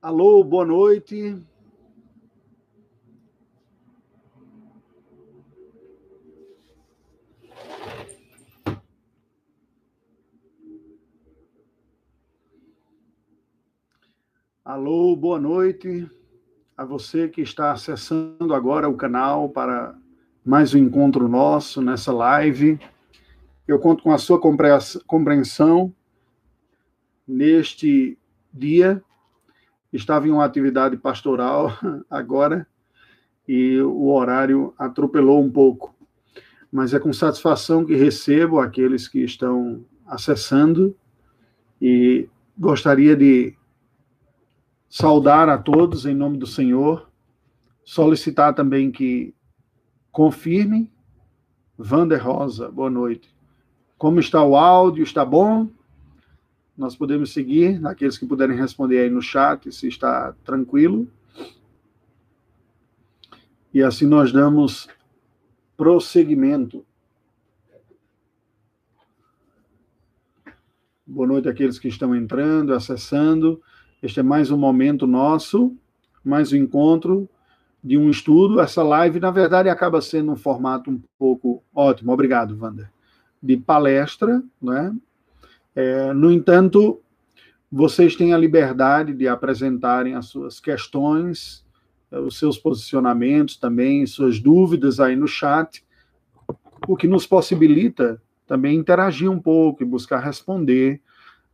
Alô, boa noite. Alô, boa noite a você que está acessando agora o canal para mais um encontro nosso nessa live. Eu conto com a sua compreensão neste dia estava em uma atividade pastoral agora e o horário atropelou um pouco. Mas é com satisfação que recebo aqueles que estão acessando e gostaria de saudar a todos em nome do Senhor, solicitar também que confirmem. Vander Rosa, boa noite. Como está o áudio? Está bom? Nós podemos seguir, aqueles que puderem responder aí no chat, se está tranquilo. E assim nós damos prosseguimento. Boa noite àqueles que estão entrando, acessando. Este é mais um momento nosso, mais um encontro de um estudo. Essa live, na verdade, acaba sendo um formato um pouco ótimo. Obrigado, Wander. De palestra, né? É, no entanto, vocês têm a liberdade de apresentarem as suas questões, é, os seus posicionamentos também, suas dúvidas aí no chat, o que nos possibilita também interagir um pouco e buscar responder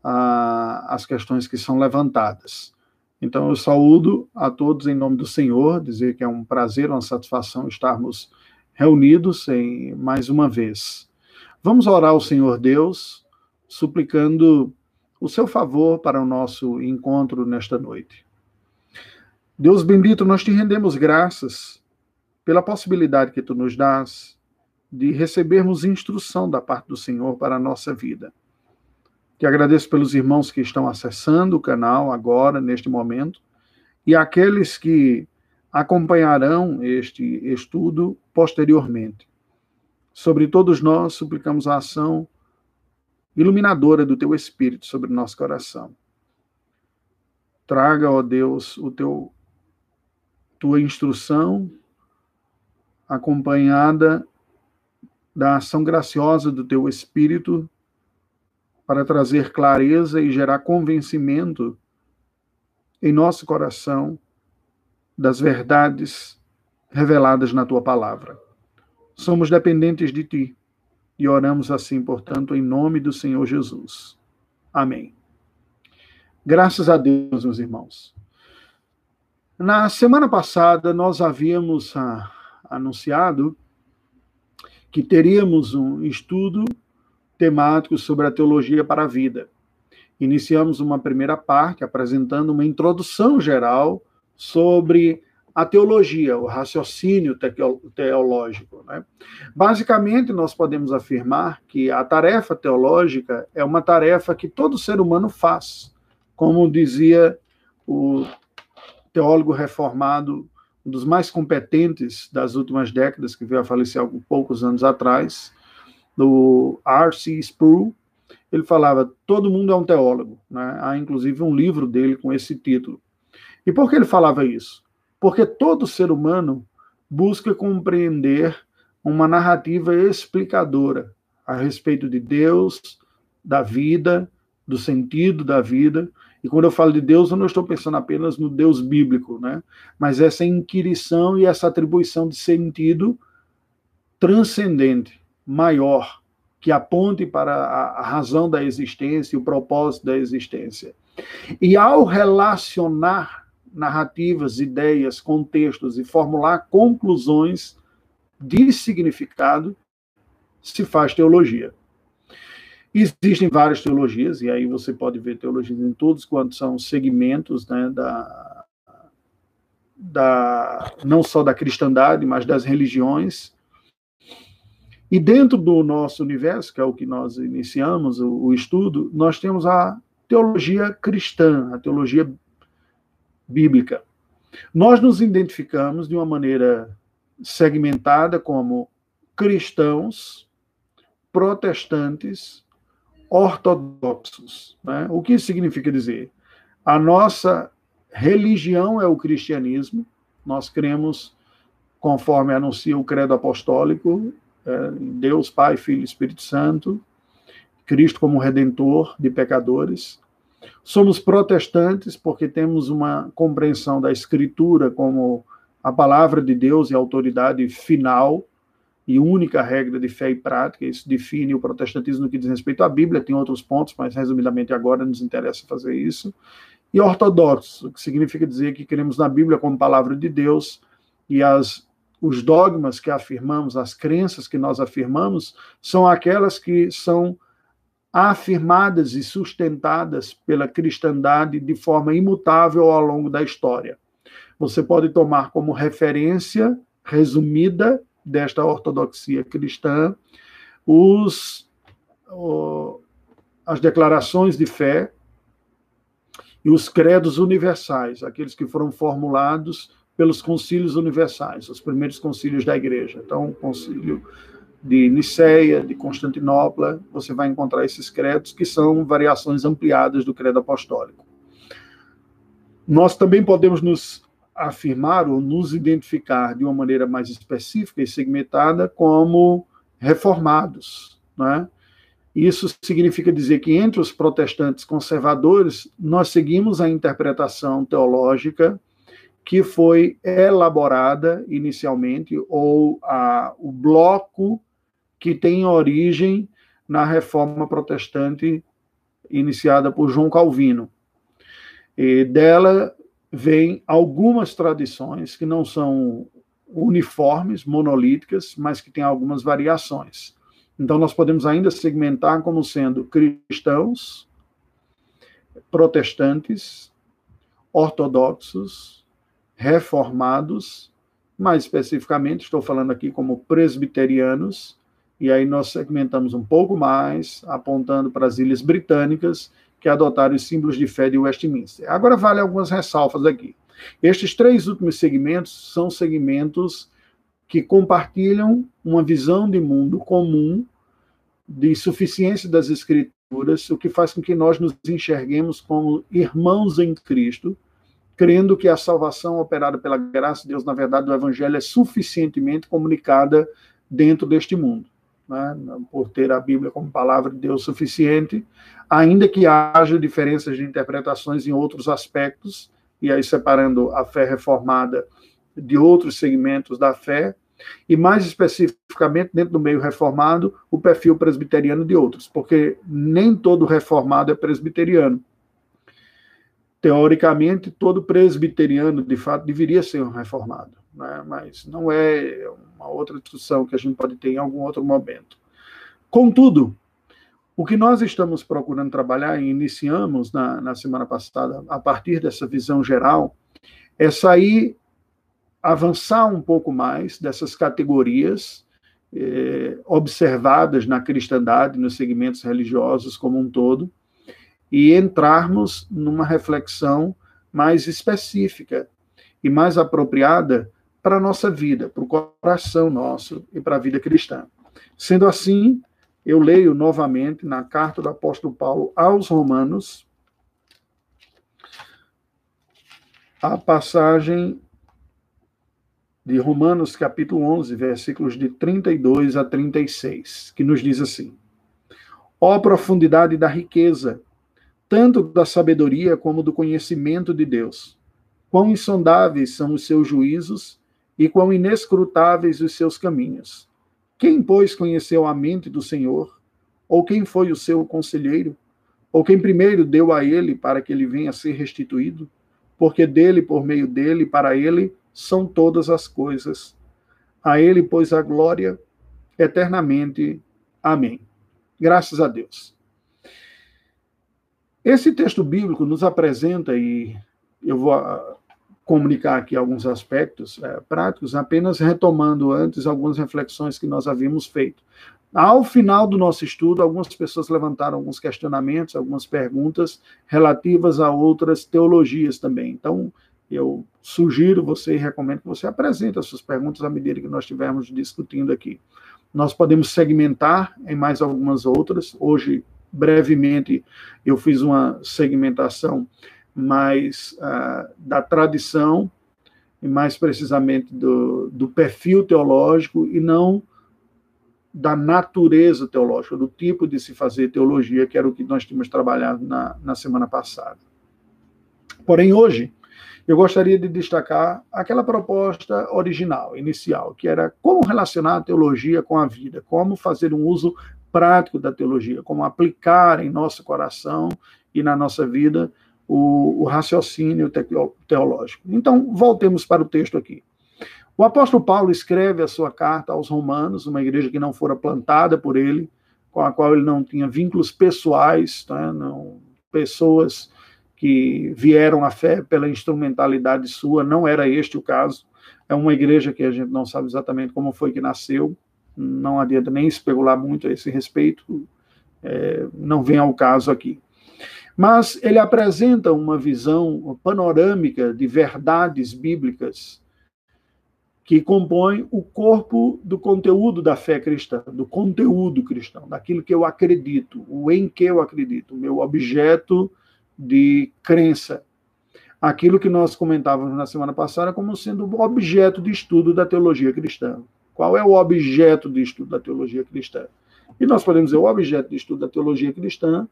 às questões que são levantadas. Então, eu saúdo a todos em nome do Senhor, dizer que é um prazer, uma satisfação estarmos reunidos em mais uma vez. Vamos orar ao Senhor Deus suplicando o seu favor para o nosso encontro nesta noite. Deus bendito, nós te rendemos graças pela possibilidade que tu nos dás de recebermos instrução da parte do Senhor para a nossa vida. Te agradeço pelos irmãos que estão acessando o canal agora, neste momento, e aqueles que acompanharão este estudo posteriormente. Sobre todos nós, suplicamos a ação iluminadora do teu espírito sobre o nosso coração. Traga, ó Deus, o teu tua instrução acompanhada da ação graciosa do teu espírito para trazer clareza e gerar convencimento em nosso coração das verdades reveladas na tua palavra. Somos dependentes de ti e oramos assim, portanto, em nome do Senhor Jesus. Amém. Graças a Deus, meus irmãos. Na semana passada, nós havíamos ah, anunciado que teríamos um estudo temático sobre a teologia para a vida. Iniciamos uma primeira parte apresentando uma introdução geral sobre a teologia, o raciocínio teológico. Né? Basicamente, nós podemos afirmar que a tarefa teológica é uma tarefa que todo ser humano faz, como dizia o teólogo reformado, um dos mais competentes das últimas décadas, que veio a falecer há poucos anos atrás, do R.C. Sproul, ele falava: todo mundo é um teólogo. Né? Há inclusive um livro dele com esse título. E por que ele falava isso? Porque todo ser humano busca compreender uma narrativa explicadora a respeito de Deus, da vida, do sentido da vida. E quando eu falo de Deus, eu não estou pensando apenas no Deus bíblico, né? Mas essa inquirição e essa atribuição de sentido transcendente, maior, que aponte para a razão da existência e o propósito da existência. E ao relacionar narrativas, ideias, contextos e formular conclusões de significado, se faz teologia. Existem várias teologias, e aí você pode ver teologias em todos quantos são segmentos né, da, da, não só da cristandade, mas das religiões. E dentro do nosso universo, que é o que nós iniciamos o, o estudo, nós temos a teologia cristã, a teologia bíblica. Nós nos identificamos de uma maneira segmentada como cristãos, protestantes, ortodoxos. Né? O que isso significa dizer? A nossa religião é o cristianismo. Nós cremos, conforme anuncia o credo apostólico, é, Deus Pai, Filho e Espírito Santo, Cristo como redentor de pecadores. Somos protestantes porque temos uma compreensão da Escritura como a palavra de Deus e a autoridade final e única regra de fé e prática. Isso define o protestantismo no que diz respeito à Bíblia. Tem outros pontos, mas resumidamente agora nos interessa fazer isso. E ortodoxo, que significa dizer que queremos na Bíblia como palavra de Deus e as os dogmas que afirmamos, as crenças que nós afirmamos, são aquelas que são afirmadas e sustentadas pela cristandade de forma imutável ao longo da história. Você pode tomar como referência resumida desta ortodoxia cristã os, as declarações de fé e os credos universais, aqueles que foram formulados pelos concílios universais, os primeiros concílios da igreja. Então, o concílio de Niceia, de Constantinopla, você vai encontrar esses credos que são variações ampliadas do credo apostólico. Nós também podemos nos afirmar ou nos identificar de uma maneira mais específica e segmentada como reformados, né? Isso significa dizer que entre os protestantes conservadores nós seguimos a interpretação teológica que foi elaborada inicialmente ou a, o bloco que tem origem na reforma protestante iniciada por João Calvino. E dela vem algumas tradições que não são uniformes, monolíticas, mas que têm algumas variações. Então, nós podemos ainda segmentar como sendo cristãos, protestantes, ortodoxos, reformados, mais especificamente, estou falando aqui como presbiterianos, e aí nós segmentamos um pouco mais, apontando para as ilhas britânicas que adotaram os símbolos de fé de Westminster. Agora, vale algumas ressalvas aqui. Estes três últimos segmentos são segmentos que compartilham uma visão de mundo comum, de suficiência das Escrituras, o que faz com que nós nos enxerguemos como irmãos em Cristo, crendo que a salvação operada pela graça de Deus, na verdade, do Evangelho é suficientemente comunicada dentro deste mundo né, por ter a Bíblia como palavra de Deus suficiente, ainda que haja diferenças de interpretações em outros aspectos, e aí separando a fé reformada de outros segmentos da fé, e mais especificamente dentro do meio reformado, o perfil presbiteriano de outros, porque nem todo reformado é presbiteriano. Teoricamente, todo presbiteriano, de fato, deveria ser um reformado né? mas não é uma outra discussão que a gente pode ter em algum outro momento. Contudo, o que nós estamos procurando trabalhar e iniciamos na, na semana passada, a partir dessa visão geral, é sair, avançar um pouco mais dessas categorias eh, observadas na cristandade, nos segmentos religiosos como um todo, e entrarmos numa reflexão mais específica e mais apropriada para a nossa vida, para o coração nosso e para a vida cristã. Sendo assim, eu leio novamente na carta do apóstolo Paulo aos Romanos, a passagem de Romanos capítulo 11, versículos de 32 a 36, que nos diz assim: Ó profundidade da riqueza, tanto da sabedoria como do conhecimento de Deus. Quão insondáveis são os seus juízos e quão inescrutáveis os seus caminhos. Quem, pois, conheceu a mente do Senhor? Ou quem foi o seu conselheiro? Ou quem primeiro deu a ele para que ele venha a ser restituído? Porque dele, por meio dele, para ele, são todas as coisas. A ele, pois, a glória eternamente. Amém. Graças a Deus. Esse texto bíblico nos apresenta, e eu vou comunicar aqui alguns aspectos é, práticos, apenas retomando antes algumas reflexões que nós havíamos feito. Ao final do nosso estudo, algumas pessoas levantaram alguns questionamentos, algumas perguntas relativas a outras teologias também. Então, eu sugiro você e recomendo que você apresente as suas perguntas à medida que nós estivermos discutindo aqui. Nós podemos segmentar em mais algumas outras. Hoje, brevemente, eu fiz uma segmentação mais uh, da tradição, e mais precisamente do, do perfil teológico, e não da natureza teológica, do tipo de se fazer teologia, que era o que nós tínhamos trabalhado na, na semana passada. Porém, hoje, eu gostaria de destacar aquela proposta original, inicial, que era como relacionar a teologia com a vida, como fazer um uso prático da teologia, como aplicar em nosso coração e na nossa vida o, o raciocínio teológico. Então, voltemos para o texto aqui. O apóstolo Paulo escreve a sua carta aos Romanos, uma igreja que não fora plantada por ele, com a qual ele não tinha vínculos pessoais, né, não, pessoas que vieram à fé pela instrumentalidade sua, não era este o caso. É uma igreja que a gente não sabe exatamente como foi que nasceu, não adianta nem especular muito a esse respeito, é, não vem ao caso aqui. Mas ele apresenta uma visão panorâmica de verdades bíblicas que compõem o corpo do conteúdo da fé cristã, do conteúdo cristão, daquilo que eu acredito, o em que eu acredito, o meu objeto de crença. Aquilo que nós comentávamos na semana passada como sendo o objeto de estudo da teologia cristã. Qual é o objeto de estudo da teologia cristã? E nós podemos dizer o objeto de estudo da teologia cristã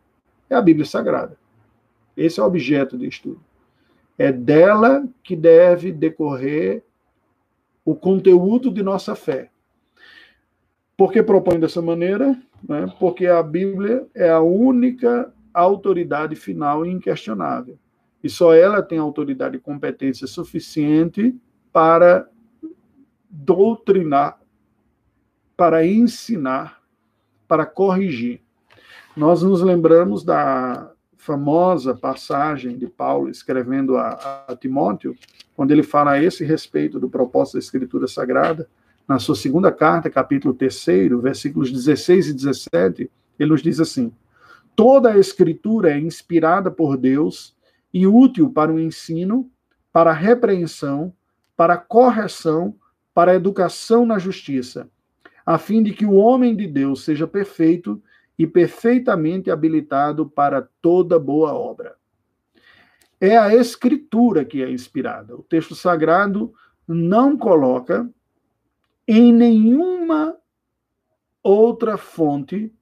é a Bíblia Sagrada. Esse é o objeto de estudo. É dela que deve decorrer o conteúdo de nossa fé. Por que propõe dessa maneira? Né? Porque a Bíblia é a única autoridade final e inquestionável. E só ela tem autoridade e competência suficiente para doutrinar, para ensinar, para corrigir. Nós nos lembramos da famosa passagem de Paulo escrevendo a, a, Timóteo, quando ele fala a esse respeito do propósito da Escritura Sagrada, na sua segunda carta, capítulo 3, versículos 16 e 17, ele nos diz assim: Toda a Escritura é inspirada por Deus e útil para o ensino, para a repreensão, para a correção, para a educação na justiça, a fim de que o homem de Deus seja perfeito e perfeitamente habilitado para toda boa obra. É a Escritura que é inspirada. O texto sagrado não coloca em nenhuma outra fonte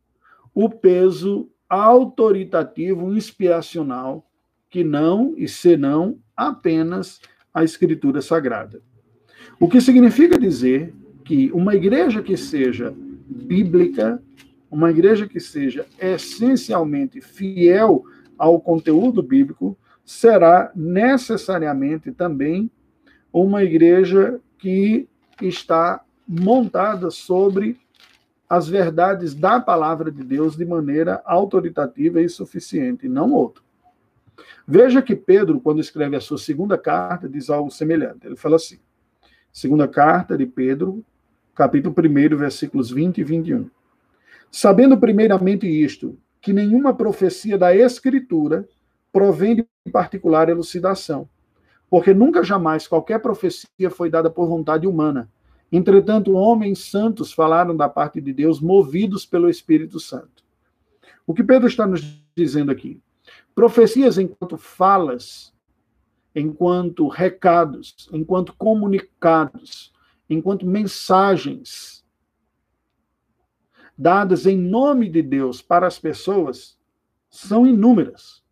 o peso autoritativo, inspiracional, que não e senão apenas a Escritura Sagrada. O que significa dizer que uma igreja que seja bíblica, uma igreja que seja essencialmente fiel ao conteúdo bíblico, será necessariamente também uma igreja que está montada sobre as verdades da palavra de Deus de maneira autoritativa e suficiente, não outro. Veja que Pedro, quando escreve a sua segunda carta, diz algo semelhante. Ele fala assim: segunda carta de Pedro, capítulo 1, versículos 20 e 21. Sabendo primeiramente isto, que nenhuma profecia da Escritura provém de particular elucidação, porque nunca jamais qualquer profecia foi dada por vontade humana, Entretanto, homens santos falaram da parte de Deus, movidos pelo Espírito Santo. O que Pedro está nos dizendo aqui? Profecias enquanto falas, enquanto recados, enquanto comunicados, enquanto mensagens dadas em nome de Deus para as pessoas, são inúmeras.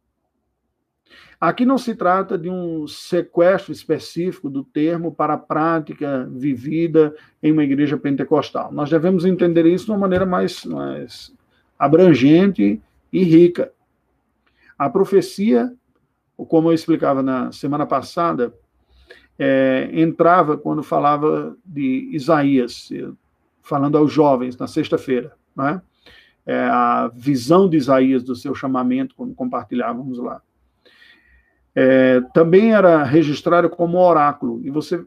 Aqui não se trata de um sequestro específico do termo para a prática vivida em uma igreja pentecostal. Nós devemos entender isso de uma maneira mais, mais abrangente e rica. A profecia, como eu explicava na semana passada, é, entrava quando falava de Isaías, falando aos jovens na sexta-feira, né? é, a visão de Isaías do seu chamamento, quando compartilhávamos lá é, também era registrado como oráculo. E você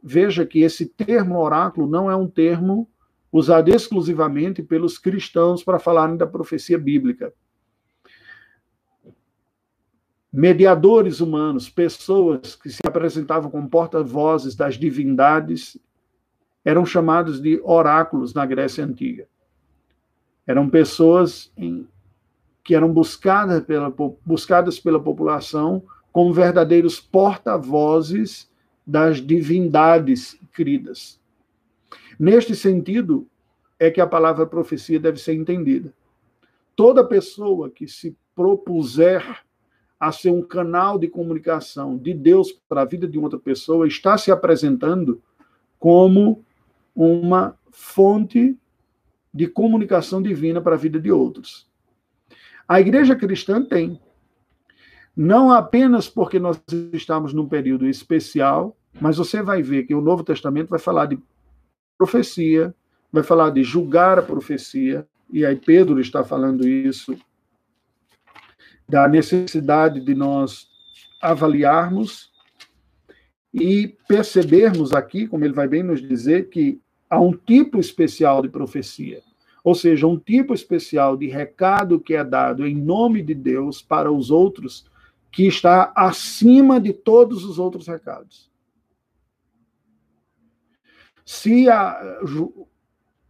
veja que esse termo oráculo não é um termo usado exclusivamente pelos cristãos para falarem da profecia bíblica. Mediadores humanos, pessoas que se apresentavam como porta-vozes das divindades, eram chamados de oráculos na Grécia Antiga. Eram pessoas em, que eram buscadas pela, buscadas pela população como verdadeiros porta-vozes das divindades queridas. Neste sentido, é que a palavra profecia deve ser entendida. Toda pessoa que se propuser a ser um canal de comunicação de Deus para a vida de outra pessoa está se apresentando como uma fonte de comunicação divina para a vida de outros. A igreja cristã tem. Não apenas porque nós estamos num período especial, mas você vai ver que o Novo Testamento vai falar de profecia, vai falar de julgar a profecia, e aí Pedro está falando isso, da necessidade de nós avaliarmos e percebermos aqui, como ele vai bem nos dizer, que há um tipo especial de profecia, ou seja, um tipo especial de recado que é dado em nome de Deus para os outros, que está acima de todos os outros recados. Se a,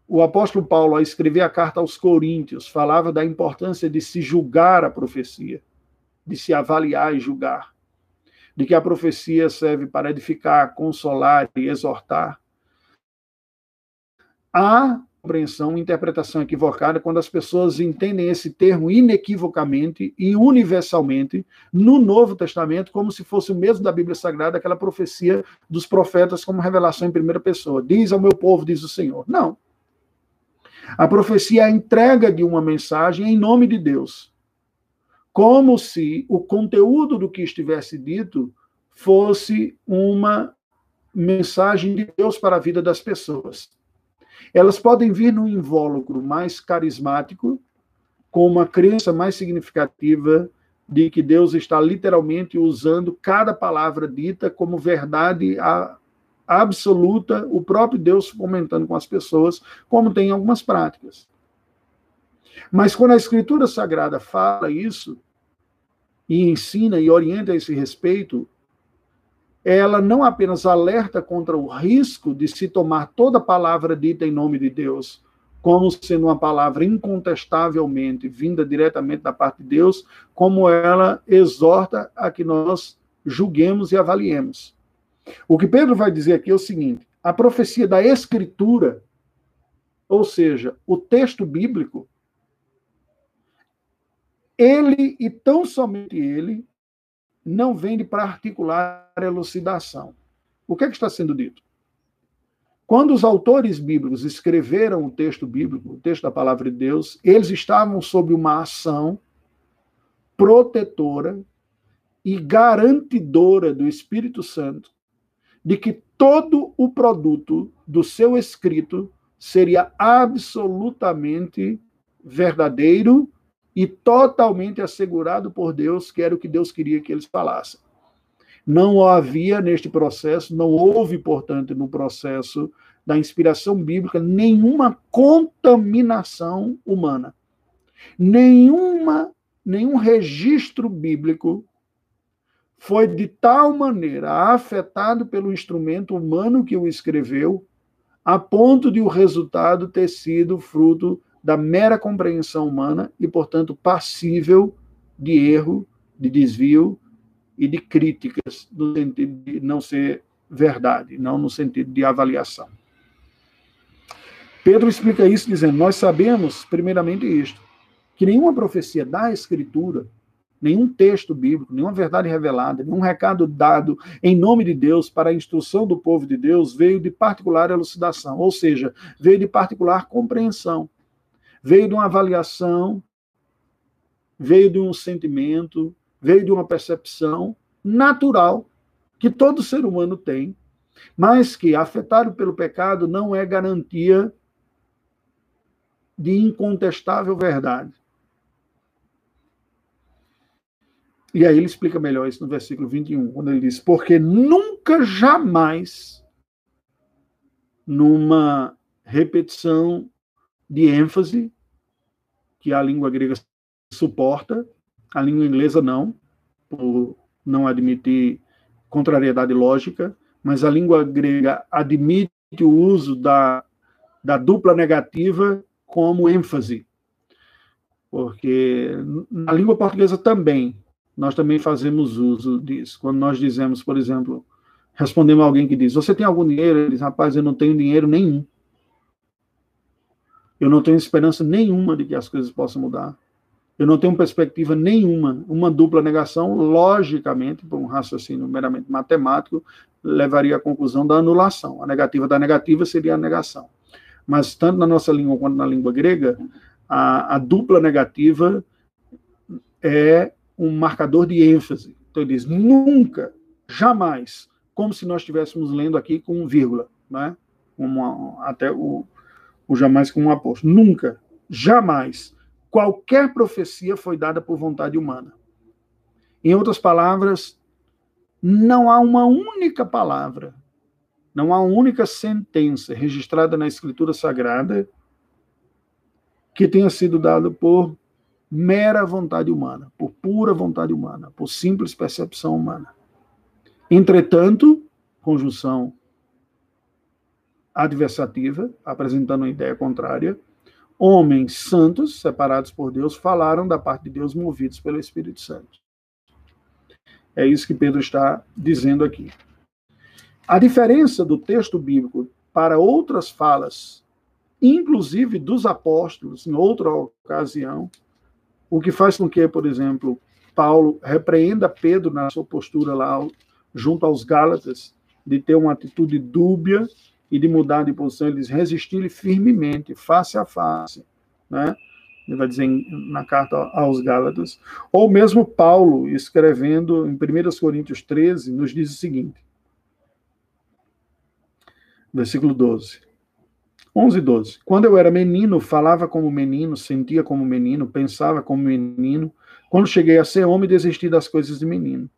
o apóstolo Paulo, ao escrever a carta aos Coríntios, falava da importância de se julgar a profecia, de se avaliar e julgar, de que a profecia serve para edificar, consolar e exortar, há compreensão, interpretação equivocada quando as pessoas entendem esse termo inequivocamente e universalmente no Novo Testamento como se fosse o mesmo da Bíblia Sagrada, aquela profecia dos profetas como revelação em primeira pessoa. Diz ao meu povo, diz o Senhor. Não. A profecia é a entrega de uma mensagem em nome de Deus. Como se o conteúdo do que estivesse dito fosse uma mensagem de Deus para a vida das pessoas. Elas podem vir num invólucro mais carismático, com uma crença mais significativa de que Deus está literalmente usando cada palavra dita como verdade absoluta, o próprio Deus comentando com as pessoas, como tem algumas práticas. Mas quando a Escritura Sagrada fala isso, e ensina e orienta a esse respeito, ela não apenas alerta contra o risco de se tomar toda palavra dita em nome de Deus como sendo uma palavra incontestavelmente vinda diretamente da parte de Deus, como ela exorta a que nós julguemos e avaliemos. O que Pedro vai dizer aqui é o seguinte: a profecia da Escritura, ou seja, o texto bíblico, ele e tão somente ele não vem para articular elucidação. O que, é que está sendo dito? Quando os autores bíblicos escreveram o texto bíblico, o texto da palavra de Deus, eles estavam sob uma ação protetora e garantidora do Espírito Santo de que todo o produto do seu escrito seria absolutamente verdadeiro e totalmente assegurado por Deus, que era o que Deus queria que eles falassem. Não havia neste processo, não houve, portanto, no processo da inspiração bíblica, nenhuma contaminação humana. Nenhuma, nenhum registro bíblico foi de tal maneira afetado pelo instrumento humano que o escreveu, a ponto de o resultado ter sido fruto da mera compreensão humana e, portanto, passível de erro, de desvio e de críticas, no sentido de não ser verdade, não no sentido de avaliação. Pedro explica isso dizendo: Nós sabemos, primeiramente, isto, que nenhuma profecia da Escritura, nenhum texto bíblico, nenhuma verdade revelada, nenhum recado dado em nome de Deus para a instrução do povo de Deus veio de particular elucidação, ou seja, veio de particular compreensão veio de uma avaliação, veio de um sentimento, veio de uma percepção natural que todo ser humano tem, mas que, afetado pelo pecado, não é garantia de incontestável verdade. E aí ele explica melhor isso no versículo 21, quando ele diz: Porque nunca, jamais, numa repetição de ênfase que a língua grega suporta, a língua inglesa não, por não admitir contrariedade lógica, mas a língua grega admite o uso da, da dupla negativa como ênfase. Porque na língua portuguesa também, nós também fazemos uso disso. Quando nós dizemos, por exemplo, respondemos a alguém que diz: Você tem algum dinheiro? Ele diz: Rapaz, eu não tenho dinheiro nenhum. Eu não tenho esperança nenhuma de que as coisas possam mudar. Eu não tenho perspectiva nenhuma. Uma dupla negação, logicamente, por um raciocínio meramente matemático, levaria à conclusão da anulação. A negativa da negativa seria a negação. Mas, tanto na nossa língua quanto na língua grega, a, a dupla negativa é um marcador de ênfase. Então, ele diz nunca, jamais, como se nós estivéssemos lendo aqui com um vírgula, né? Uma, até o, o jamais com um aposto. Nunca, jamais, qualquer profecia foi dada por vontade humana. Em outras palavras, não há uma única palavra, não há uma única sentença registrada na Escritura Sagrada que tenha sido dada por mera vontade humana, por pura vontade humana, por simples percepção humana. Entretanto, conjunção adversativa, apresentando uma ideia contrária, homens santos, separados por Deus, falaram da parte de Deus, movidos pelo Espírito Santo. É isso que Pedro está dizendo aqui. A diferença do texto bíblico para outras falas, inclusive dos apóstolos, em outra ocasião, o que faz com que, por exemplo, Paulo repreenda Pedro na sua postura lá junto aos Gálatas, de ter uma atitude dúbia e de mudar de posição, eles resistirem firmemente, face a face, né? Ele vai dizer na carta aos Gálatas. Ou mesmo Paulo, escrevendo em 1 Coríntios 13, nos diz o seguinte, versículo 12. 11 e 12. Quando eu era menino, falava como menino, sentia como menino, pensava como menino. Quando cheguei a ser homem, desisti das coisas de menino.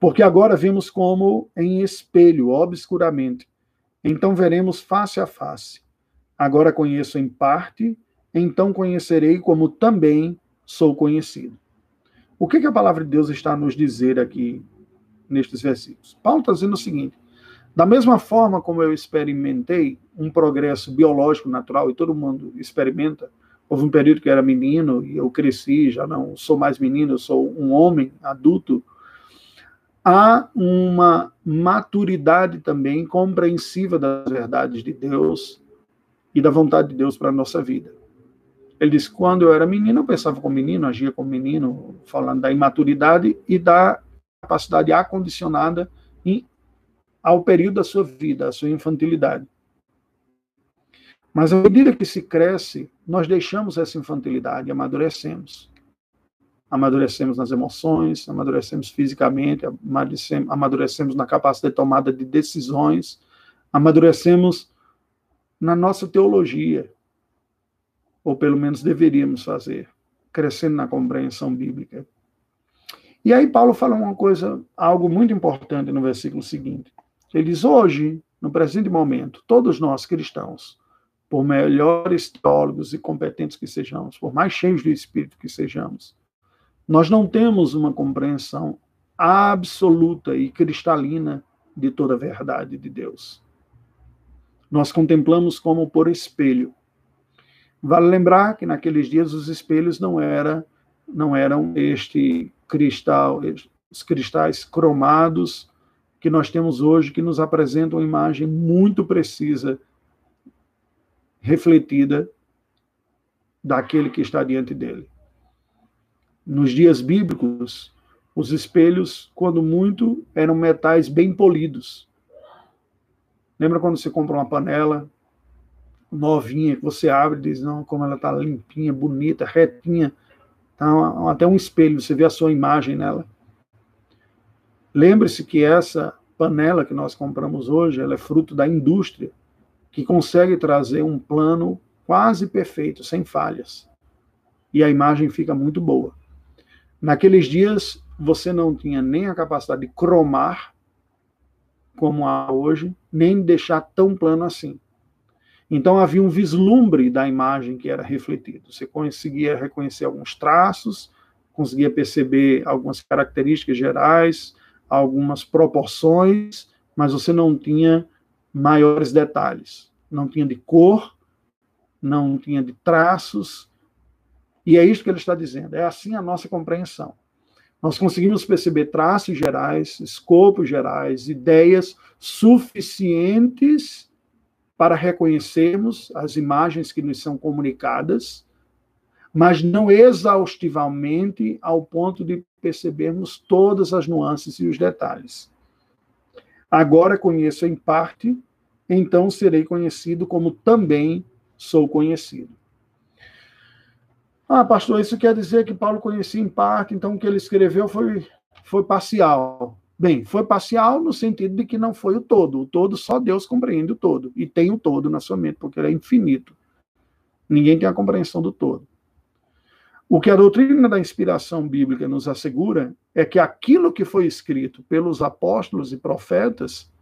Porque agora vemos como em espelho, obscuramente. Então veremos face a face. Agora conheço em parte, então conhecerei como também sou conhecido. O que, que a palavra de Deus está a nos dizer aqui nestes versículos? Paulo está dizendo o seguinte: da mesma forma como eu experimentei um progresso biológico natural, e todo mundo experimenta, houve um período que eu era menino e eu cresci, já não sou mais menino, eu sou um homem adulto há uma maturidade também compreensiva das verdades de Deus e da vontade de Deus para a nossa vida. Ele diz: quando eu era menino, eu pensava como menino, agia como menino, falando da imaturidade e da capacidade acondicionada em, ao período da sua vida, a sua infantilidade. Mas à medida que se cresce, nós deixamos essa infantilidade amadurecemos amadurecemos nas emoções, amadurecemos fisicamente, amadurecemos na capacidade de tomada de decisões, amadurecemos na nossa teologia, ou pelo menos deveríamos fazer, crescendo na compreensão bíblica. E aí Paulo fala uma coisa, algo muito importante no versículo seguinte. Ele diz: hoje, no presente momento, todos nós cristãos, por melhores teólogos e competentes que sejamos, por mais cheios do Espírito que sejamos, nós não temos uma compreensão absoluta e cristalina de toda a verdade de Deus. Nós contemplamos como por espelho. Vale lembrar que naqueles dias os espelhos não era não eram este cristal, os cristais cromados que nós temos hoje que nos apresentam uma imagem muito precisa refletida daquele que está diante dele. Nos dias bíblicos, os espelhos, quando muito, eram metais bem polidos. Lembra quando você compra uma panela novinha, que você abre e diz, não, como ela está limpinha, bonita, retinha. Tá até um espelho, você vê a sua imagem nela. Lembre-se que essa panela que nós compramos hoje, ela é fruto da indústria, que consegue trazer um plano quase perfeito, sem falhas. E a imagem fica muito boa. Naqueles dias, você não tinha nem a capacidade de cromar, como há hoje, nem de deixar tão plano assim. Então havia um vislumbre da imagem que era refletido. Você conseguia reconhecer alguns traços, conseguia perceber algumas características gerais, algumas proporções, mas você não tinha maiores detalhes. Não tinha de cor, não tinha de traços, e é isso que ele está dizendo. É assim a nossa compreensão. Nós conseguimos perceber traços gerais, escopos gerais, ideias suficientes para reconhecermos as imagens que nos são comunicadas, mas não exaustivamente ao ponto de percebermos todas as nuances e os detalhes. Agora conheço em parte, então serei conhecido como também sou conhecido. Ah, pastor, isso quer dizer que Paulo conhecia em parte, então o que ele escreveu foi, foi parcial. Bem, foi parcial no sentido de que não foi o todo. O todo só Deus compreende o todo. E tem o todo na sua mente, porque ele é infinito. Ninguém tem a compreensão do todo. O que a doutrina da inspiração bíblica nos assegura é que aquilo que foi escrito pelos apóstolos e profetas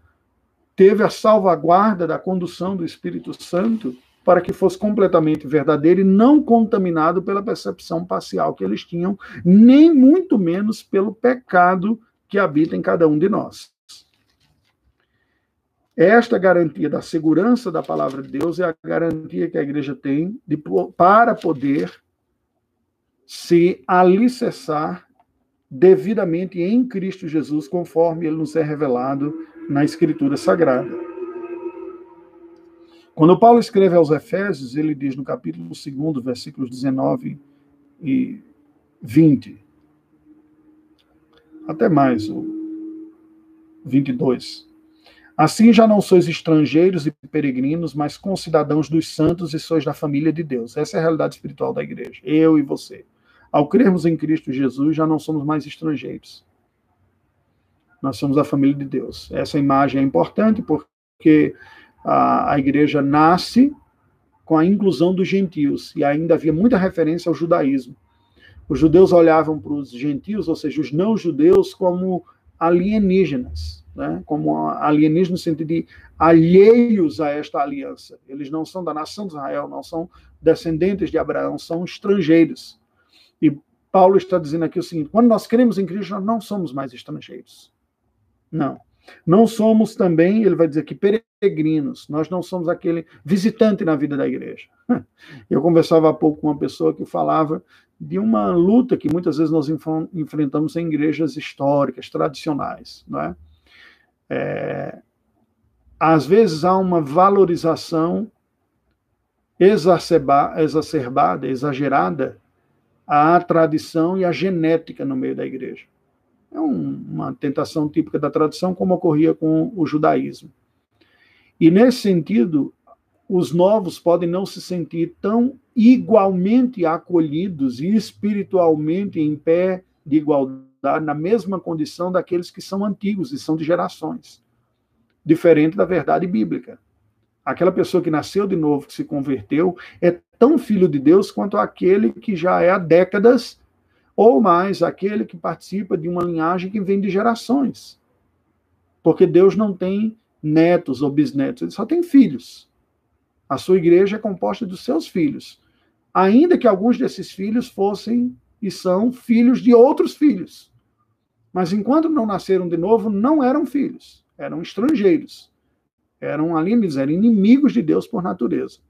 teve a salvaguarda da condução do Espírito Santo para que fosse completamente verdadeiro e não contaminado pela percepção parcial que eles tinham, nem muito menos pelo pecado que habita em cada um de nós. Esta garantia da segurança da palavra de Deus é a garantia que a igreja tem de, para poder se alicerçar devidamente em Cristo Jesus, conforme ele nos é revelado na Escritura Sagrada. Quando Paulo escreve aos Efésios, ele diz no capítulo 2, versículos 19 e 20, até mais, o 22. Assim já não sois estrangeiros e peregrinos, mas concidadãos dos santos e sois da família de Deus. Essa é a realidade espiritual da igreja, eu e você. Ao crermos em Cristo Jesus, já não somos mais estrangeiros. Nós somos a família de Deus. Essa imagem é importante porque a, a igreja nasce com a inclusão dos gentios, e ainda havia muita referência ao judaísmo. Os judeus olhavam para os gentios, ou seja, os não-judeus, como alienígenas, né? como alienígenas no sentido de alheios a esta aliança. Eles não são da nação de Israel, não são descendentes de Abraão, são estrangeiros. E Paulo está dizendo aqui o seguinte: quando nós cremos em Cristo, nós não somos mais estrangeiros. Não. Não somos também, ele vai dizer que peregrinos, nós não somos aquele visitante na vida da igreja. Eu conversava há pouco com uma pessoa que falava de uma luta que muitas vezes nós enfrentamos em igrejas históricas, tradicionais. Não é? É, às vezes há uma valorização exacerbada, exagerada, à tradição e à genética no meio da igreja. É um, uma tentação típica da tradição, como ocorria com o judaísmo. E nesse sentido, os novos podem não se sentir tão igualmente acolhidos e espiritualmente em pé de igualdade, na mesma condição daqueles que são antigos e são de gerações, diferente da verdade bíblica. Aquela pessoa que nasceu de novo, que se converteu, é tão filho de Deus quanto aquele que já é há décadas ou mais aquele que participa de uma linhagem que vem de gerações. Porque Deus não tem netos ou bisnetos, ele só tem filhos. A sua igreja é composta dos seus filhos. Ainda que alguns desses filhos fossem e são filhos de outros filhos. Mas enquanto não nasceram de novo, não eram filhos, eram estrangeiros. Eram alienígenas, eram inimigos de Deus por natureza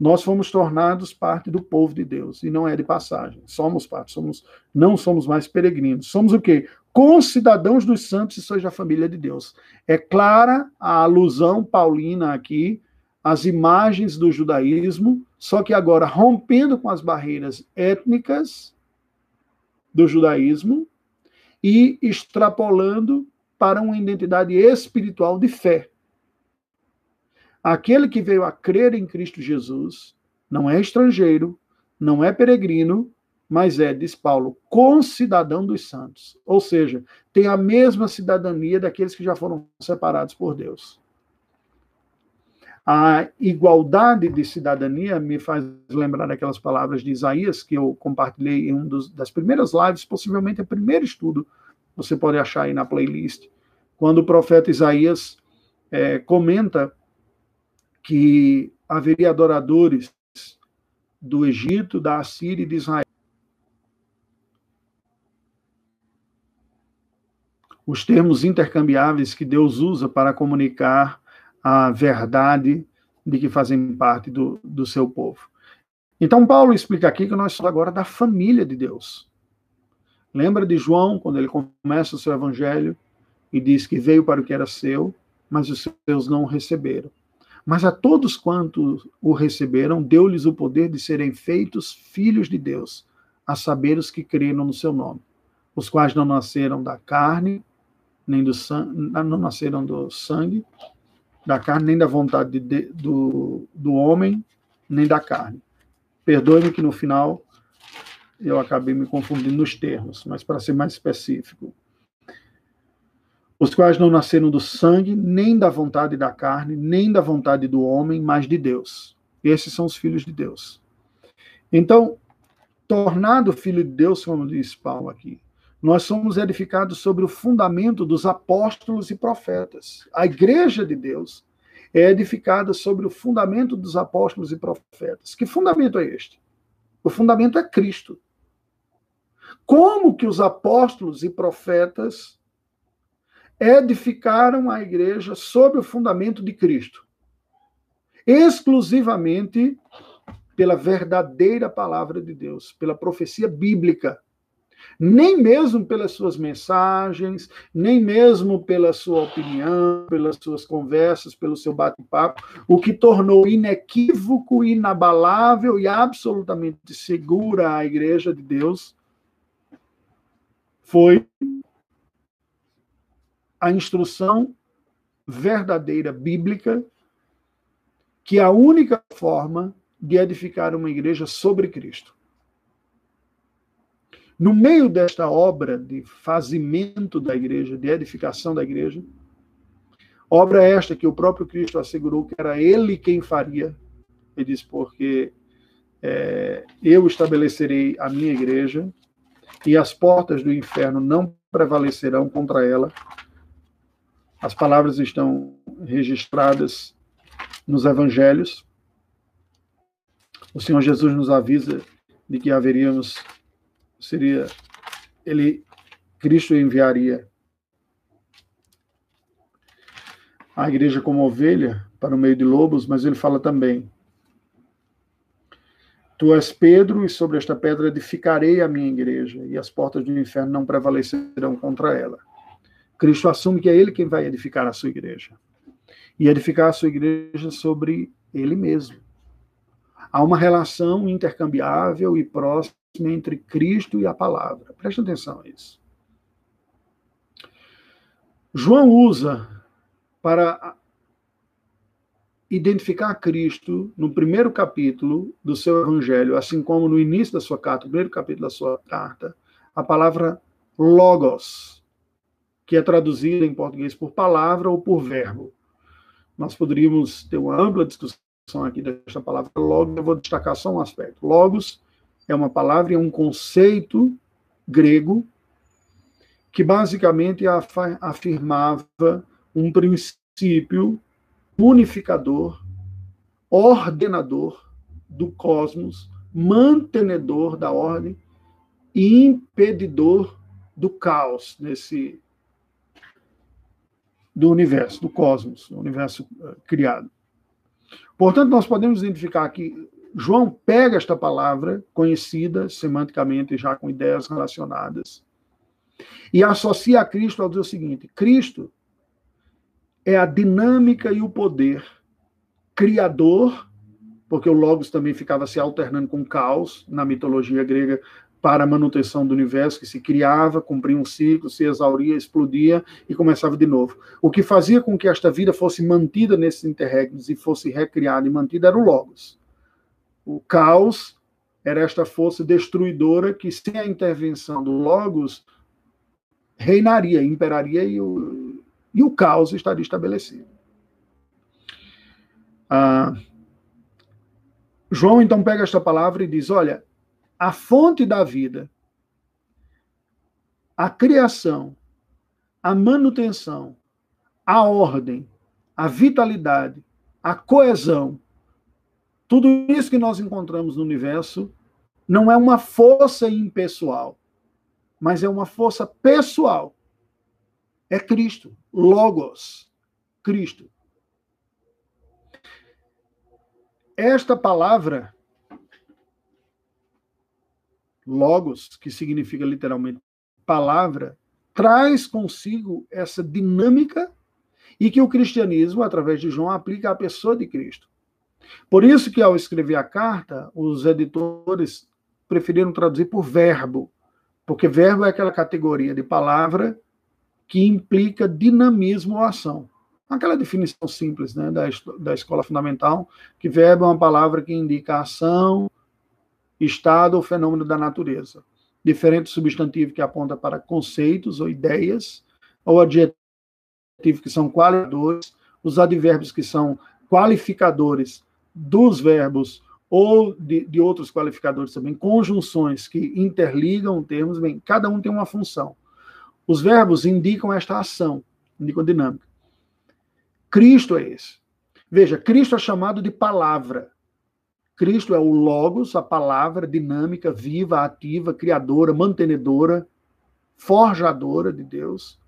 nós fomos tornados parte do povo de Deus, e não é de passagem. Somos parte, somos, não somos mais peregrinos. Somos o quê? Concidadãos dos santos e sois da família de Deus. É clara a alusão paulina aqui às imagens do judaísmo, só que agora rompendo com as barreiras étnicas do judaísmo e extrapolando para uma identidade espiritual de fé. Aquele que veio a crer em Cristo Jesus não é estrangeiro, não é peregrino, mas é, diz Paulo, concidadão dos santos. Ou seja, tem a mesma cidadania daqueles que já foram separados por Deus. A igualdade de cidadania me faz lembrar aquelas palavras de Isaías que eu compartilhei em uma das primeiras lives, possivelmente o primeiro estudo, você pode achar aí na playlist, quando o profeta Isaías é, comenta que haveria adoradores do Egito, da Assíria e de Israel. Os termos intercambiáveis que Deus usa para comunicar a verdade de que fazem parte do, do seu povo. Então, Paulo explica aqui que nós somos agora da família de Deus. Lembra de João, quando ele começa o seu evangelho e diz que veio para o que era seu, mas os seus não o receberam. Mas a todos quantos o receberam, deu-lhes o poder de serem feitos filhos de Deus, a saber os que creram no seu nome, os quais não nasceram da carne, nem do sangue, não nasceram do sangue, da carne, nem da vontade de, do, do homem, nem da carne. Perdoe-me que no final eu acabei me confundindo nos termos, mas para ser mais específico. Os quais não nasceram do sangue, nem da vontade da carne, nem da vontade do homem, mas de Deus. Esses são os filhos de Deus. Então, tornado filho de Deus, como diz Paulo aqui, nós somos edificados sobre o fundamento dos apóstolos e profetas. A igreja de Deus é edificada sobre o fundamento dos apóstolos e profetas. Que fundamento é este? O fundamento é Cristo. Como que os apóstolos e profetas edificaram a igreja sob o fundamento de Cristo? Exclusivamente pela verdadeira palavra de Deus, pela profecia bíblica nem mesmo pelas suas mensagens, nem mesmo pela sua opinião, pelas suas conversas, pelo seu bate-papo, o que tornou inequívoco, inabalável e absolutamente segura a igreja de Deus foi a instrução verdadeira bíblica que é a única forma de edificar uma igreja sobre Cristo. No meio desta obra de fazimento da igreja, de edificação da igreja, obra esta que o próprio Cristo assegurou que era ele quem faria, ele diz, porque é, eu estabelecerei a minha igreja e as portas do inferno não prevalecerão contra ela. As palavras estão registradas nos evangelhos. O Senhor Jesus nos avisa de que haveríamos seria ele Cristo enviaria a igreja como ovelha para o meio de lobos, mas ele fala também: Tu és Pedro, e sobre esta pedra edificarei a minha igreja, e as portas do inferno não prevalecerão contra ela. Cristo assume que é ele quem vai edificar a sua igreja. E edificar a sua igreja sobre ele mesmo. Há uma relação intercambiável e próxima entre Cristo e a palavra. Preste atenção a isso. João usa para identificar Cristo no primeiro capítulo do seu evangelho, assim como no início da sua carta, no primeiro capítulo da sua carta, a palavra logos, que é traduzida em português por palavra ou por verbo. Nós poderíamos ter uma ampla discussão aqui desta palavra logos, eu vou destacar só um aspecto. Logos é uma palavra, é um conceito grego que basicamente afirmava um princípio unificador, ordenador do cosmos, mantenedor da ordem e impedidor do caos nesse do universo, do cosmos, do universo uh, criado. Portanto, nós podemos identificar aqui João pega esta palavra, conhecida semanticamente, já com ideias relacionadas, e associa a Cristo ao dizer o seguinte: Cristo é a dinâmica e o poder criador, porque o Logos também ficava se alternando com o caos na mitologia grega para a manutenção do universo, que se criava, cumpria um ciclo, se exauria, explodia e começava de novo. O que fazia com que esta vida fosse mantida nesses interregnos e fosse recriada e mantida era o Logos. O caos era esta força destruidora que, sem a intervenção do Logos, reinaria, imperaria e o, e o caos estaria estabelecido. Ah, João então pega esta palavra e diz: olha, a fonte da vida, a criação, a manutenção, a ordem, a vitalidade, a coesão, tudo isso que nós encontramos no universo não é uma força impessoal, mas é uma força pessoal. É Cristo, Logos, Cristo. Esta palavra, Logos, que significa literalmente palavra traz consigo essa dinâmica e que o cristianismo, através de João, aplica à pessoa de Cristo. Por isso que ao escrever a carta, os editores preferiram traduzir por verbo, porque verbo é aquela categoria de palavra que implica dinamismo ou ação. Aquela definição simples né, da, da escola fundamental, que verbo é uma palavra que indica ação, estado ou fenômeno da natureza. Diferente substantivo que aponta para conceitos ou ideias, ou adjetivo que são qualificadores, os advérbios que são qualificadores dos verbos ou de, de, outros qualificadores também, conjunções que interligam termos, bem, cada um tem uma função. Os verbos indicam esta ação, indicam dinâmica. Cristo é esse. Veja, Cristo é chamado de palavra. Cristo é o Logos, a palavra dinâmica, viva, ativa, criadora, mantenedora, forjadora de Deus,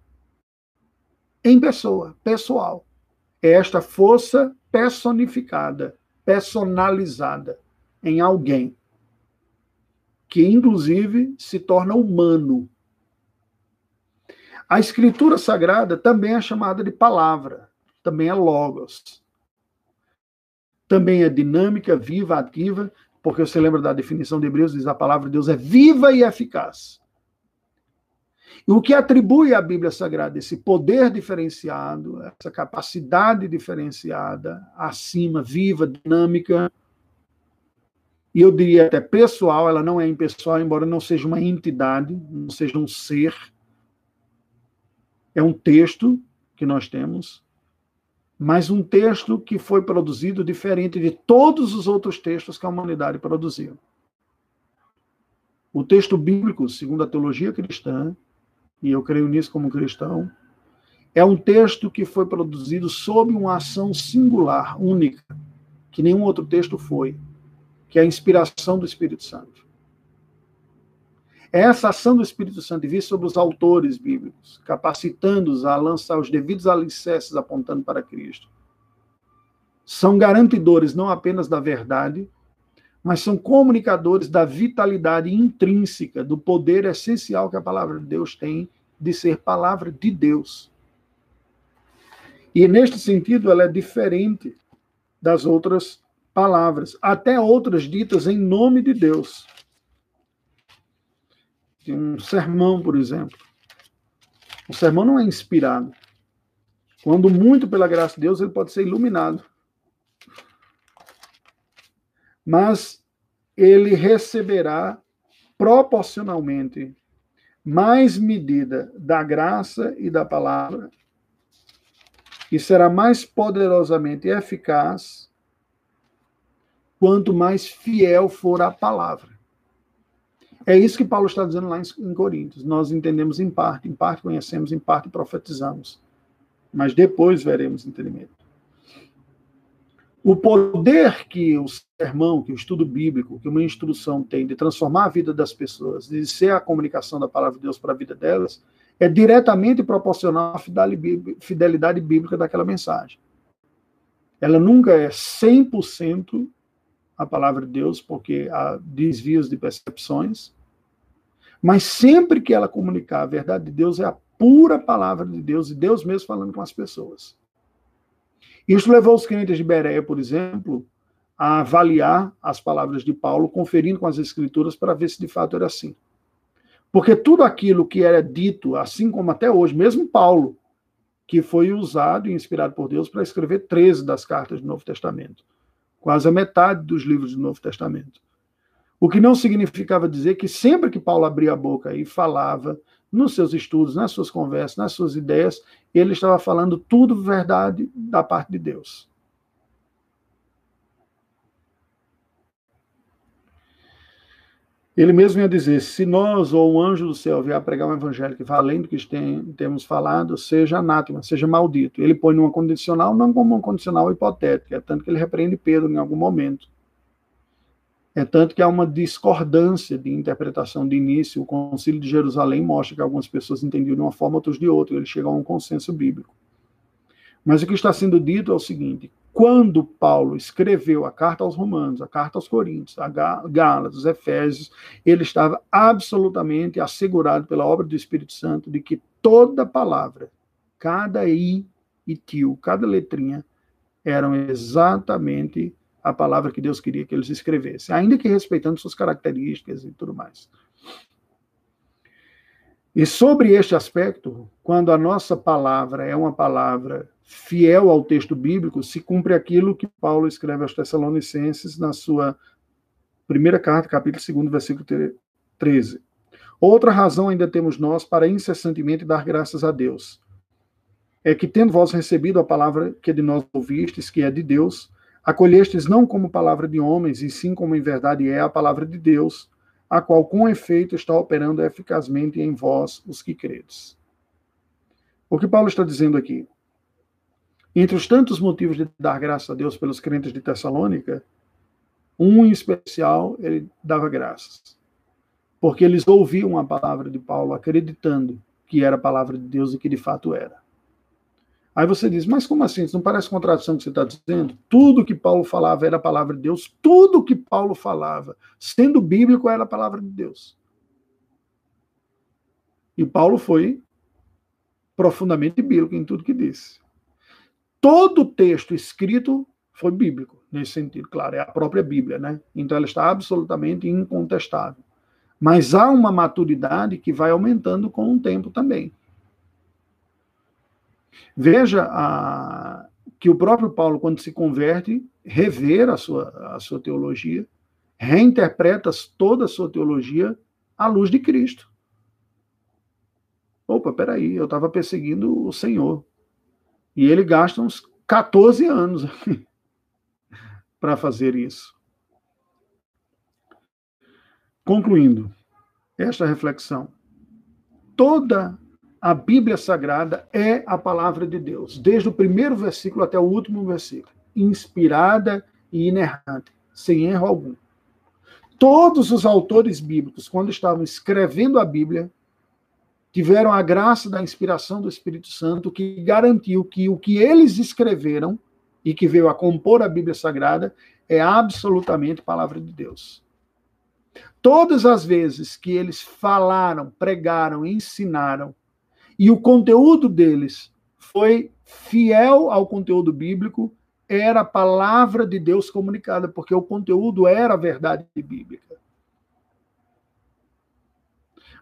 em pessoa, pessoal. É esta força personificada, personalizada em alguém, que inclusive se torna humano. A Escritura Sagrada também é chamada de palavra também é logos. Também é dinâmica, viva, ativa, porque você lembra da definição de Hebreus, diz a palavra de Deus é viva e eficaz. E o que atribui à Bíblia Sagrada esse poder diferenciado, essa capacidade diferenciada, acima, viva, dinâmica, e eu diria até pessoal, ela não é impessoal, embora não seja uma entidade, não seja um ser. É um texto que nós temos, mas um texto que foi produzido diferente de todos os outros textos que a humanidade produziu. O texto bíblico, segundo a teologia cristã, e eu creio nisso como cristão, é um texto que foi produzido sob uma ação singular, única, que nenhum outro texto foi, que é a inspiração do Espírito Santo. Essa ação do Espírito Santo vir sobre os autores bíblicos, capacitando-os a lançar os devidos alicerces apontando para Cristo. São garantidores não apenas da verdade, mas são comunicadores da vitalidade intrínseca, do poder essencial que a palavra de Deus tem de ser palavra de Deus. E neste sentido, ela é diferente das outras palavras, até outras ditas em nome de Deus de um sermão, por exemplo. O sermão não é inspirado. Quando muito pela graça de Deus, ele pode ser iluminado. Mas ele receberá proporcionalmente mais medida da graça e da palavra e será mais poderosamente eficaz quanto mais fiel for a palavra. É isso que Paulo está dizendo lá em Coríntios. Nós entendemos em parte, em parte conhecemos, em parte profetizamos. Mas depois veremos entendimento. O poder que o sermão, que o estudo bíblico, que uma instrução tem de transformar a vida das pessoas, de ser a comunicação da palavra de Deus para a vida delas, é diretamente proporcional à fidelidade bíblica daquela mensagem. Ela nunca é 100% a palavra de Deus, porque há desvios de percepções. Mas sempre que ela comunicar a verdade de Deus, é a pura palavra de Deus, e Deus mesmo falando com as pessoas. Isso levou os crentes de Bereia, por exemplo, a avaliar as palavras de Paulo, conferindo com as escrituras para ver se de fato era assim. Porque tudo aquilo que era dito, assim como até hoje, mesmo Paulo, que foi usado e inspirado por Deus para escrever 13 das cartas do Novo Testamento quase a metade dos livros do Novo Testamento. O que não significava dizer que sempre que Paulo abria a boca e falava nos seus estudos, nas suas conversas, nas suas ideias, ele estava falando tudo verdade da parte de Deus. Ele mesmo ia dizer: se nós ou um anjo do céu vier pregar um evangelho que vá além do que tem, temos falado, seja anátema, seja maldito. Ele põe numa condicional, não como uma condicional hipotética, é tanto que ele repreende Pedro em algum momento. É tanto que há uma discordância de interpretação de início. O Concílio de Jerusalém mostra que algumas pessoas entendiam de uma forma, outros de outra. Ele chega a um consenso bíblico. Mas o que está sendo dito é o seguinte: quando Paulo escreveu a carta aos Romanos, a carta aos Coríntios, a Gálatas, Efésios, ele estava absolutamente assegurado pela obra do Espírito Santo de que toda palavra, cada i e tio, cada letrinha, eram exatamente a palavra que Deus queria que eles escrevessem, ainda que respeitando suas características e tudo mais. E sobre este aspecto, quando a nossa palavra é uma palavra fiel ao texto bíblico, se cumpre aquilo que Paulo escreve aos Tessalonicenses na sua primeira carta, capítulo 2, versículo 13. Outra razão ainda temos nós para incessantemente dar graças a Deus. É que, tendo vós recebido a palavra que de nós ouvistes, que é de Deus, acolhestes não como palavra de homens, e sim como em verdade é a palavra de Deus, a qual com efeito está operando eficazmente em vós, os que credes. O que Paulo está dizendo aqui? Entre os tantos motivos de dar graças a Deus pelos crentes de Tessalônica, um em especial ele dava graças. Porque eles ouviam a palavra de Paulo acreditando que era a palavra de Deus e que de fato era. Aí você diz, mas como assim? Isso não parece contradição que você está dizendo? Tudo que Paulo falava era a palavra de Deus, tudo que Paulo falava, sendo bíblico, era a palavra de Deus. E Paulo foi profundamente bíblico em tudo que disse. Todo texto escrito foi bíblico, nesse sentido, claro, é a própria Bíblia, né? Então ela está absolutamente incontestável. Mas há uma maturidade que vai aumentando com o tempo também. Veja a, que o próprio Paulo, quando se converte, rever a sua, a sua teologia, reinterpreta toda a sua teologia à luz de Cristo. Opa, peraí, eu estava perseguindo o Senhor. E ele gasta uns 14 anos para fazer isso. Concluindo esta reflexão, toda a Bíblia Sagrada é a palavra de Deus, desde o primeiro versículo até o último versículo, inspirada e inerrante, sem erro algum. Todos os autores bíblicos, quando estavam escrevendo a Bíblia, tiveram a graça da inspiração do Espírito Santo que garantiu que o que eles escreveram e que veio a compor a Bíblia Sagrada é absolutamente palavra de Deus. Todas as vezes que eles falaram, pregaram, ensinaram e o conteúdo deles foi fiel ao conteúdo bíblico, era a palavra de Deus comunicada, porque o conteúdo era a verdade bíblica.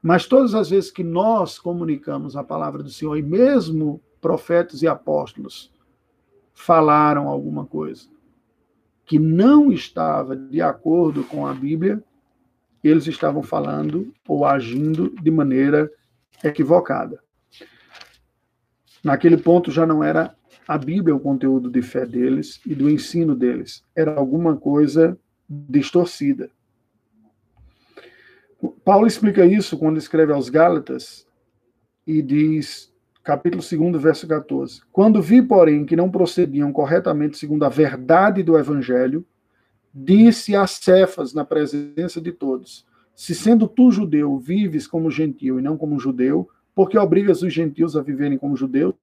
Mas todas as vezes que nós comunicamos a palavra do Senhor, e mesmo profetas e apóstolos falaram alguma coisa que não estava de acordo com a Bíblia, eles estavam falando ou agindo de maneira equivocada. Naquele ponto já não era a Bíblia o conteúdo de fé deles e do ensino deles, era alguma coisa distorcida. Paulo explica isso quando escreve aos Gálatas e diz, capítulo 2, verso 14: Quando vi, porém, que não procediam corretamente segundo a verdade do evangelho, disse a Cefas na presença de todos: Se sendo tu judeu, vives como gentil e não como judeu, porque obrigas os gentios a viverem como judeus?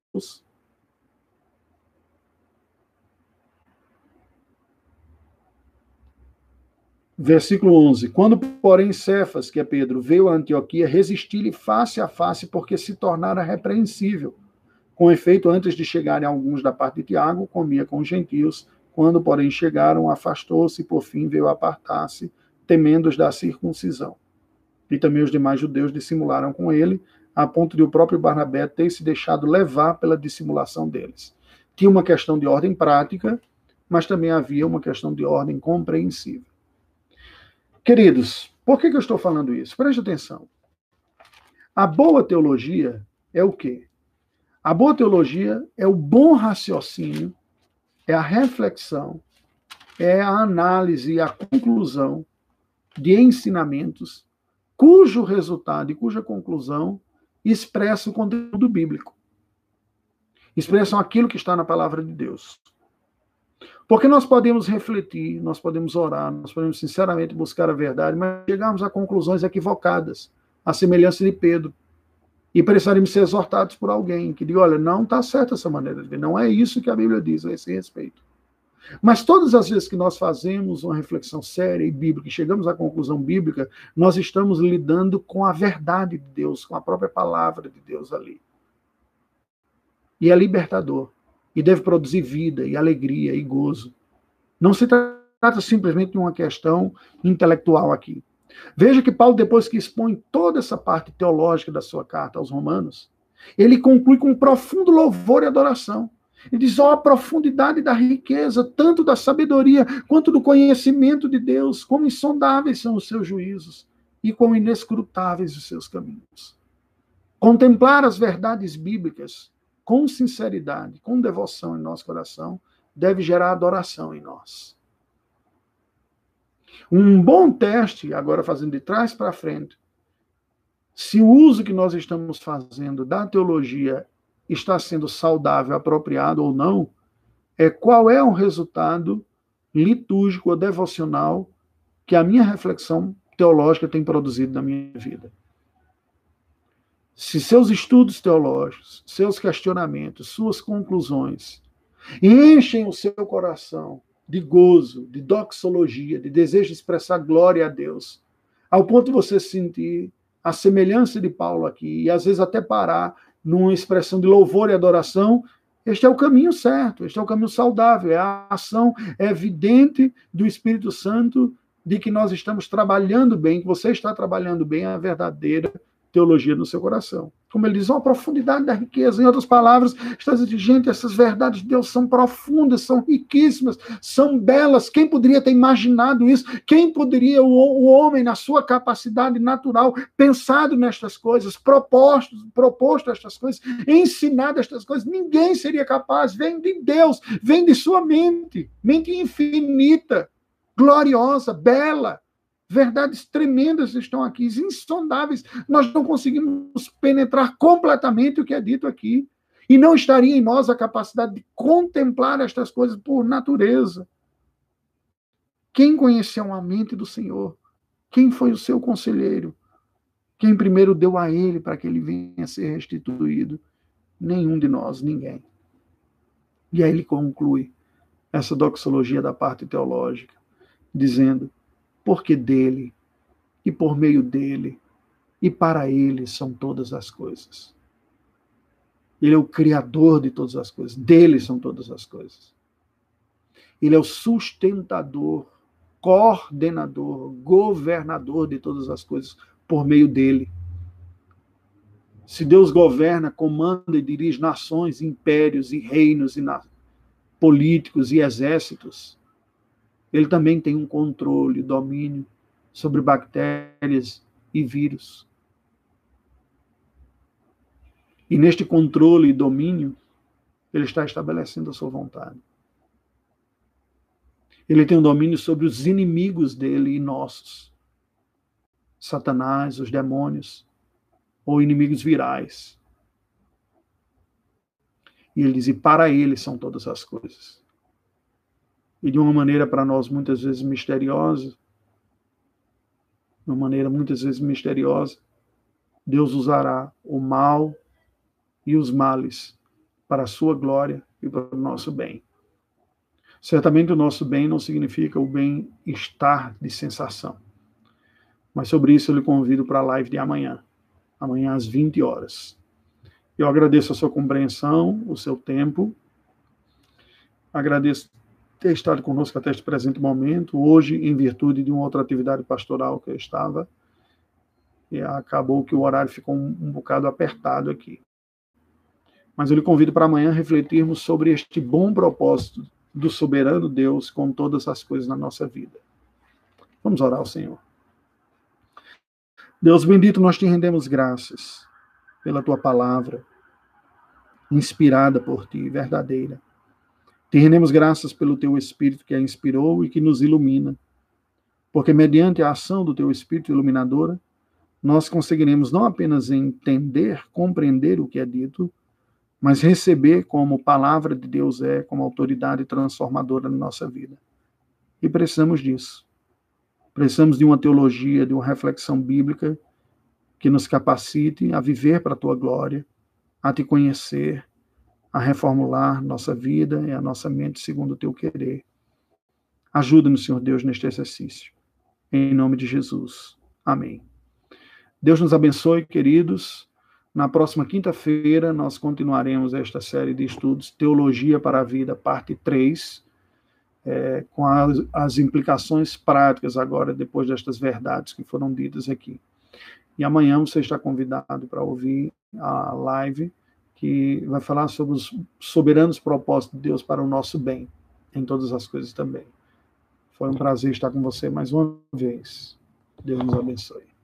Versículo 11. Quando, porém, Cefas, que é Pedro, veio a Antioquia, resisti-lhe face a face, porque se tornara repreensível. Com efeito, antes de chegarem alguns da parte de Tiago, comia com os gentios. Quando, porém, chegaram, afastou-se e, por fim, veio apartar-se, temendo-os da circuncisão. E também os demais judeus dissimularam com ele, a ponto de o próprio Barnabé ter se deixado levar pela dissimulação deles. Tinha uma questão de ordem prática, mas também havia uma questão de ordem compreensível. Queridos, por que, que eu estou falando isso? Preste atenção. A boa teologia é o quê? A boa teologia é o bom raciocínio, é a reflexão, é a análise a conclusão de ensinamentos cujo resultado e cuja conclusão expressa o conteúdo bíblico. Expressam aquilo que está na palavra de Deus. Porque nós podemos refletir, nós podemos orar, nós podemos sinceramente buscar a verdade, mas chegamos a conclusões equivocadas, à semelhança de Pedro. E precisaremos ser exortados por alguém que diga: olha, não está certa essa maneira de ver, não é isso que a Bíblia diz a esse respeito. Mas todas as vezes que nós fazemos uma reflexão séria e bíblica e chegamos à conclusão bíblica, nós estamos lidando com a verdade de Deus, com a própria palavra de Deus ali. E é libertador. E deve produzir vida e alegria e gozo. Não se trata simplesmente de uma questão intelectual aqui. Veja que Paulo, depois que expõe toda essa parte teológica da sua carta aos Romanos, ele conclui com um profundo louvor e adoração. Ele diz: ó, oh, a profundidade da riqueza, tanto da sabedoria quanto do conhecimento de Deus, como insondáveis são os seus juízos e quão inescrutáveis os seus caminhos. Contemplar as verdades bíblicas com sinceridade, com devoção em nosso coração, deve gerar adoração em nós. Um bom teste, agora fazendo de trás para frente, se o uso que nós estamos fazendo da teologia está sendo saudável, apropriado ou não, é qual é o resultado litúrgico ou devocional que a minha reflexão teológica tem produzido na minha vida. Se seus estudos teológicos, seus questionamentos, suas conclusões enchem o seu coração de gozo, de doxologia, de desejo de expressar glória a Deus, ao ponto de você sentir a semelhança de Paulo aqui, e às vezes até parar numa expressão de louvor e adoração, este é o caminho certo, este é o caminho saudável, é a ação evidente do Espírito Santo de que nós estamos trabalhando bem, que você está trabalhando bem a verdadeira teologia no seu coração. Como ele diz, uma profundidade da riqueza. Em outras palavras, está dizendo, gente, essas verdades de Deus são profundas, são riquíssimas, são belas. Quem poderia ter imaginado isso? Quem poderia, o, o homem, na sua capacidade natural, pensado nestas coisas, proposto, proposto estas coisas, ensinado estas coisas? Ninguém seria capaz. Vem de Deus, vem de sua mente, mente infinita, gloriosa, bela Verdades tremendas estão aqui, insondáveis. Nós não conseguimos penetrar completamente o que é dito aqui. E não estaria em nós a capacidade de contemplar estas coisas por natureza. Quem conheceu a mente do Senhor? Quem foi o seu conselheiro? Quem primeiro deu a ele para que ele venha a ser restituído? Nenhum de nós, ninguém. E aí ele conclui essa doxologia da parte teológica, dizendo: porque dele e por meio dele e para ele são todas as coisas. Ele é o criador de todas as coisas, dele são todas as coisas. Ele é o sustentador, coordenador, governador de todas as coisas por meio dele. Se Deus governa, comanda e dirige nações, impérios e reinos e políticos e exércitos, ele também tem um controle, domínio sobre bactérias e vírus. E neste controle e domínio, ele está estabelecendo a sua vontade. Ele tem um domínio sobre os inimigos dele e nossos. Satanás, os demônios, ou inimigos virais. E ele diz: e para ele são todas as coisas e de uma maneira para nós muitas vezes misteriosa, de uma maneira muitas vezes misteriosa, Deus usará o mal e os males para a sua glória e para o nosso bem. Certamente o nosso bem não significa o bem-estar de sensação. Mas sobre isso eu lhe convido para a live de amanhã, amanhã às 20 horas. Eu agradeço a sua compreensão, o seu tempo. Agradeço ter estado conosco até este presente momento, hoje em virtude de uma outra atividade pastoral que eu estava, e acabou que o horário ficou um, um bocado apertado aqui. Mas eu lhe convido para amanhã refletirmos sobre este bom propósito do soberano Deus com todas as coisas na nossa vida. Vamos orar ao Senhor. Deus bendito, nós te rendemos graças pela tua palavra, inspirada por ti, verdadeira. Te rendemos graças pelo teu Espírito que a inspirou e que nos ilumina, porque mediante a ação do teu Espírito iluminadora, nós conseguiremos não apenas entender, compreender o que é dito, mas receber como palavra de Deus é, como autoridade transformadora na nossa vida. E precisamos disso. Precisamos de uma teologia, de uma reflexão bíblica que nos capacite a viver para a tua glória, a te conhecer a reformular nossa vida e a nossa mente segundo o teu querer. Ajuda-nos, Senhor Deus, neste exercício. Em nome de Jesus. Amém. Deus nos abençoe, queridos. Na próxima quinta-feira, nós continuaremos esta série de estudos Teologia para a Vida, parte 3, é, com as, as implicações práticas agora, depois destas verdades que foram ditas aqui. E amanhã você está convidado para ouvir a live que vai falar sobre os soberanos propósitos de Deus para o nosso bem, em todas as coisas também. Foi um prazer estar com você mais uma vez. Deus nos abençoe.